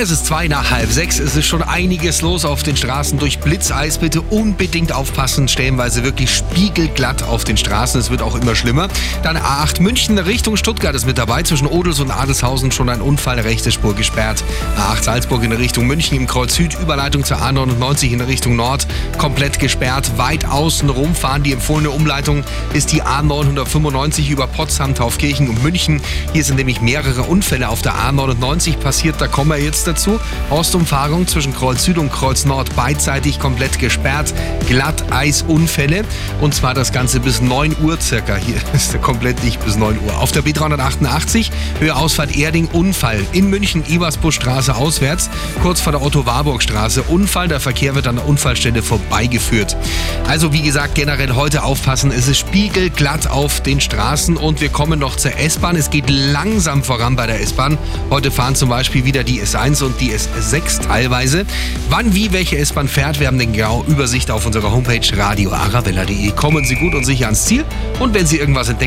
Es ist zwei nach halb sechs. Es ist schon einiges los auf den Straßen. Durch Blitzeis bitte unbedingt aufpassen. Stellenweise wirklich spiegelglatt auf den Straßen. Es wird auch immer schlimmer. Dann A8 München Richtung Stuttgart ist mit dabei. Zwischen Odels und Adelshausen schon ein Unfall. Rechte Spur gesperrt. A8 Salzburg in Richtung München im Kreuz Süd. Überleitung zur A99 in Richtung Nord. Komplett gesperrt. Weit außen rumfahren. Die empfohlene Umleitung ist die A995 über Potsdam, Taufkirchen und München. Hier sind nämlich mehrere Unfälle auf der A99 passiert. Da kommen wir jetzt dazu. Ostumfahrung zwischen Kreuz Süd und Kreuz Nord beidseitig komplett gesperrt. Glatteisunfälle. Und zwar das Ganze bis 9 Uhr circa. Hier ist komplett nicht bis 9 Uhr. Auf der B388 Höhe Ausfahrt Erding Unfall. In München Ebersbuschstraße auswärts. Kurz vor der Otto-Warburg-Straße. Unfall. Der Verkehr wird an der Unfallstelle vorbeigeführt. Also wie gesagt, generell heute aufpassen. Es ist spiegelglatt auf den Straßen. Und wir kommen noch zur S-Bahn. Es geht langsam voran bei der S-Bahn. Heute fahren zum Beispiel wieder die S1 und die S6 teilweise. Wann, wie, welche S-Bahn fährt, wir haben den genau Übersicht auf unserer Homepage radioarabella.de. Kommen Sie gut und sicher ans Ziel und wenn Sie irgendwas entdecken,